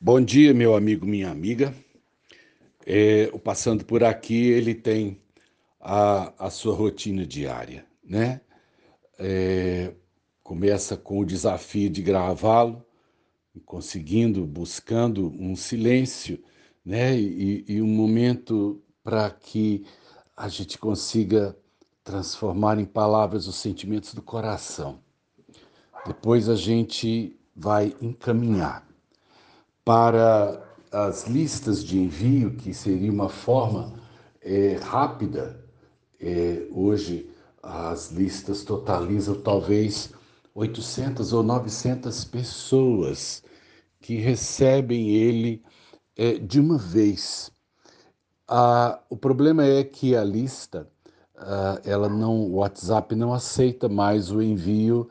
Bom dia, meu amigo, minha amiga. É, o Passando por Aqui, ele tem a, a sua rotina diária, né? É, começa com o desafio de gravá-lo, conseguindo, buscando um silêncio, né? E, e um momento para que a gente consiga transformar em palavras os sentimentos do coração. Depois a gente vai encaminhar para as listas de envio, que seria uma forma é, rápida. É, hoje as listas totalizam talvez 800 ou 900 pessoas que recebem ele é, de uma vez. Ah, o problema é que a lista, ah, ela não, o WhatsApp não aceita mais o envio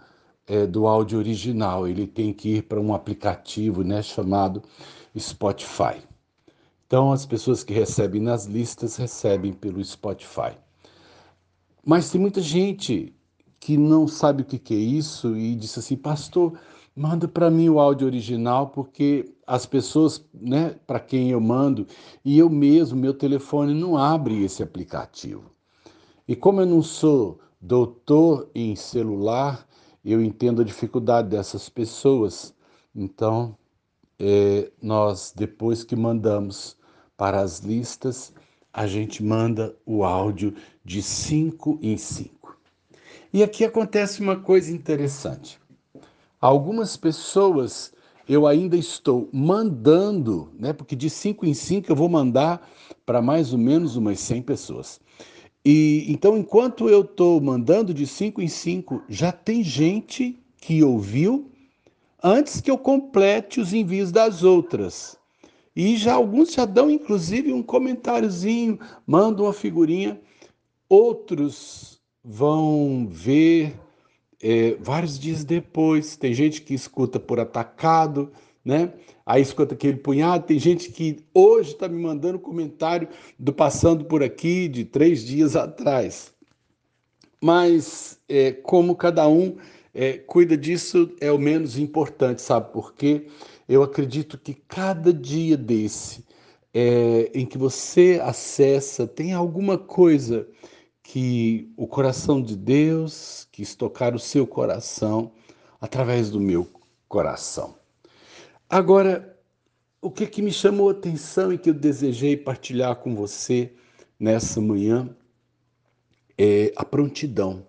é, do áudio original, ele tem que ir para um aplicativo né, chamado Spotify. Então, as pessoas que recebem nas listas recebem pelo Spotify. Mas tem muita gente que não sabe o que é isso e disse assim, pastor, manda para mim o áudio original, porque as pessoas, né, para quem eu mando, e eu mesmo, meu telefone não abre esse aplicativo. E como eu não sou doutor em celular, eu entendo a dificuldade dessas pessoas. Então, é, nós, depois que mandamos para as listas, a gente manda o áudio de cinco em cinco. E aqui acontece uma coisa interessante. Algumas pessoas eu ainda estou mandando, né? Porque de cinco em cinco eu vou mandar para mais ou menos umas 100 pessoas. E então, enquanto eu estou mandando de cinco em cinco, já tem gente que ouviu antes que eu complete os envios das outras. E já alguns já dão, inclusive, um comentáriozinho, mandam uma figurinha. Outros vão ver é, vários dias depois. Tem gente que escuta por atacado, né? Aí escuta aquele punhado. Tem gente que hoje está me mandando comentário do passando por aqui de três dias atrás. Mas é, como cada um é, cuida disso é o menos importante, sabe por quê? Eu acredito que cada dia desse é, em que você acessa tem alguma coisa que o coração de Deus quis tocar o seu coração através do meu coração. Agora, o que, que me chamou a atenção e que eu desejei partilhar com você nessa manhã é a prontidão.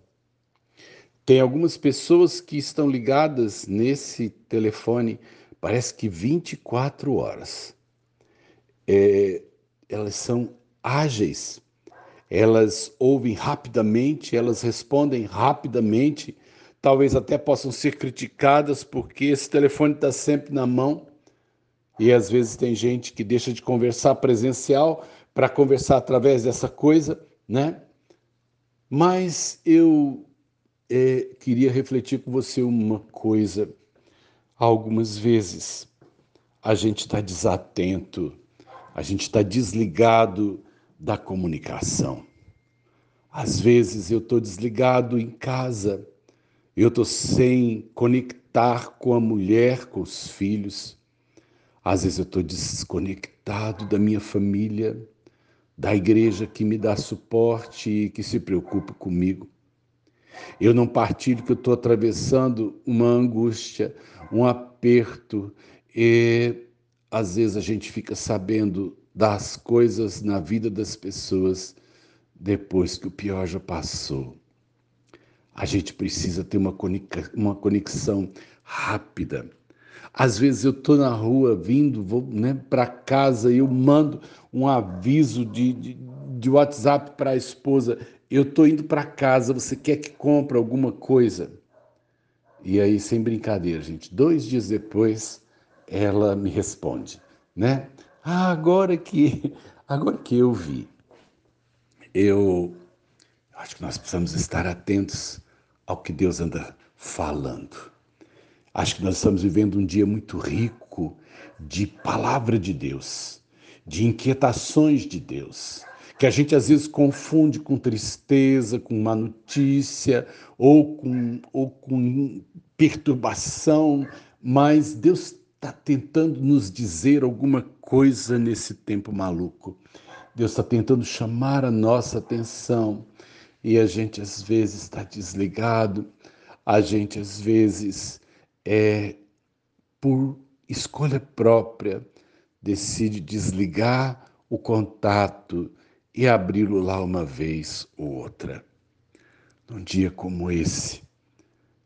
Tem algumas pessoas que estão ligadas nesse telefone, parece que 24 horas. É, elas são ágeis, elas ouvem rapidamente, elas respondem rapidamente talvez até possam ser criticadas porque esse telefone está sempre na mão e às vezes tem gente que deixa de conversar presencial para conversar através dessa coisa, né? Mas eu é, queria refletir com você uma coisa. Algumas vezes a gente está desatento, a gente está desligado da comunicação. Às vezes eu estou desligado em casa eu estou sem conectar com a mulher, com os filhos. Às vezes eu estou desconectado da minha família, da igreja que me dá suporte e que se preocupa comigo. Eu não partilho que eu estou atravessando uma angústia, um aperto, e às vezes a gente fica sabendo das coisas na vida das pessoas depois que o pior já passou. A gente precisa ter uma conexão rápida. Às vezes eu estou na rua vindo, vou né, para casa e eu mando um aviso de, de, de WhatsApp para a esposa. Eu estou indo para casa, você quer que compre alguma coisa? E aí, sem brincadeira, gente, dois dias depois, ela me responde, né? Ah, agora que, agora que eu vi. Eu acho que nós precisamos estar atentos ao que Deus anda falando. Acho que nós estamos vivendo um dia muito rico de palavra de Deus, de inquietações de Deus, que a gente às vezes confunde com tristeza, com má notícia ou com, ou com perturbação, mas Deus está tentando nos dizer alguma coisa nesse tempo maluco. Deus está tentando chamar a nossa atenção e a gente às vezes está desligado, a gente às vezes é por escolha própria decide desligar o contato e abri-lo lá uma vez ou outra. Num dia como esse,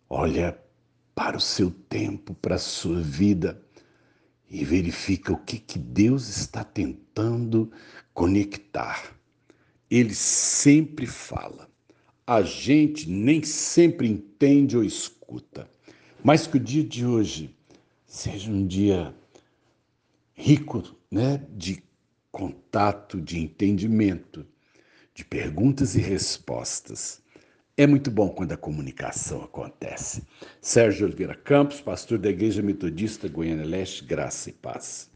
olha para o seu tempo, para a sua vida e verifica o que, que Deus está tentando conectar. Ele sempre fala. A gente nem sempre entende ou escuta. Mas que o dia de hoje seja um dia rico né, de contato, de entendimento, de perguntas e respostas. É muito bom quando a comunicação acontece. Sérgio Oliveira Campos, pastor da Igreja Metodista Goiânia Leste, Graça e Paz.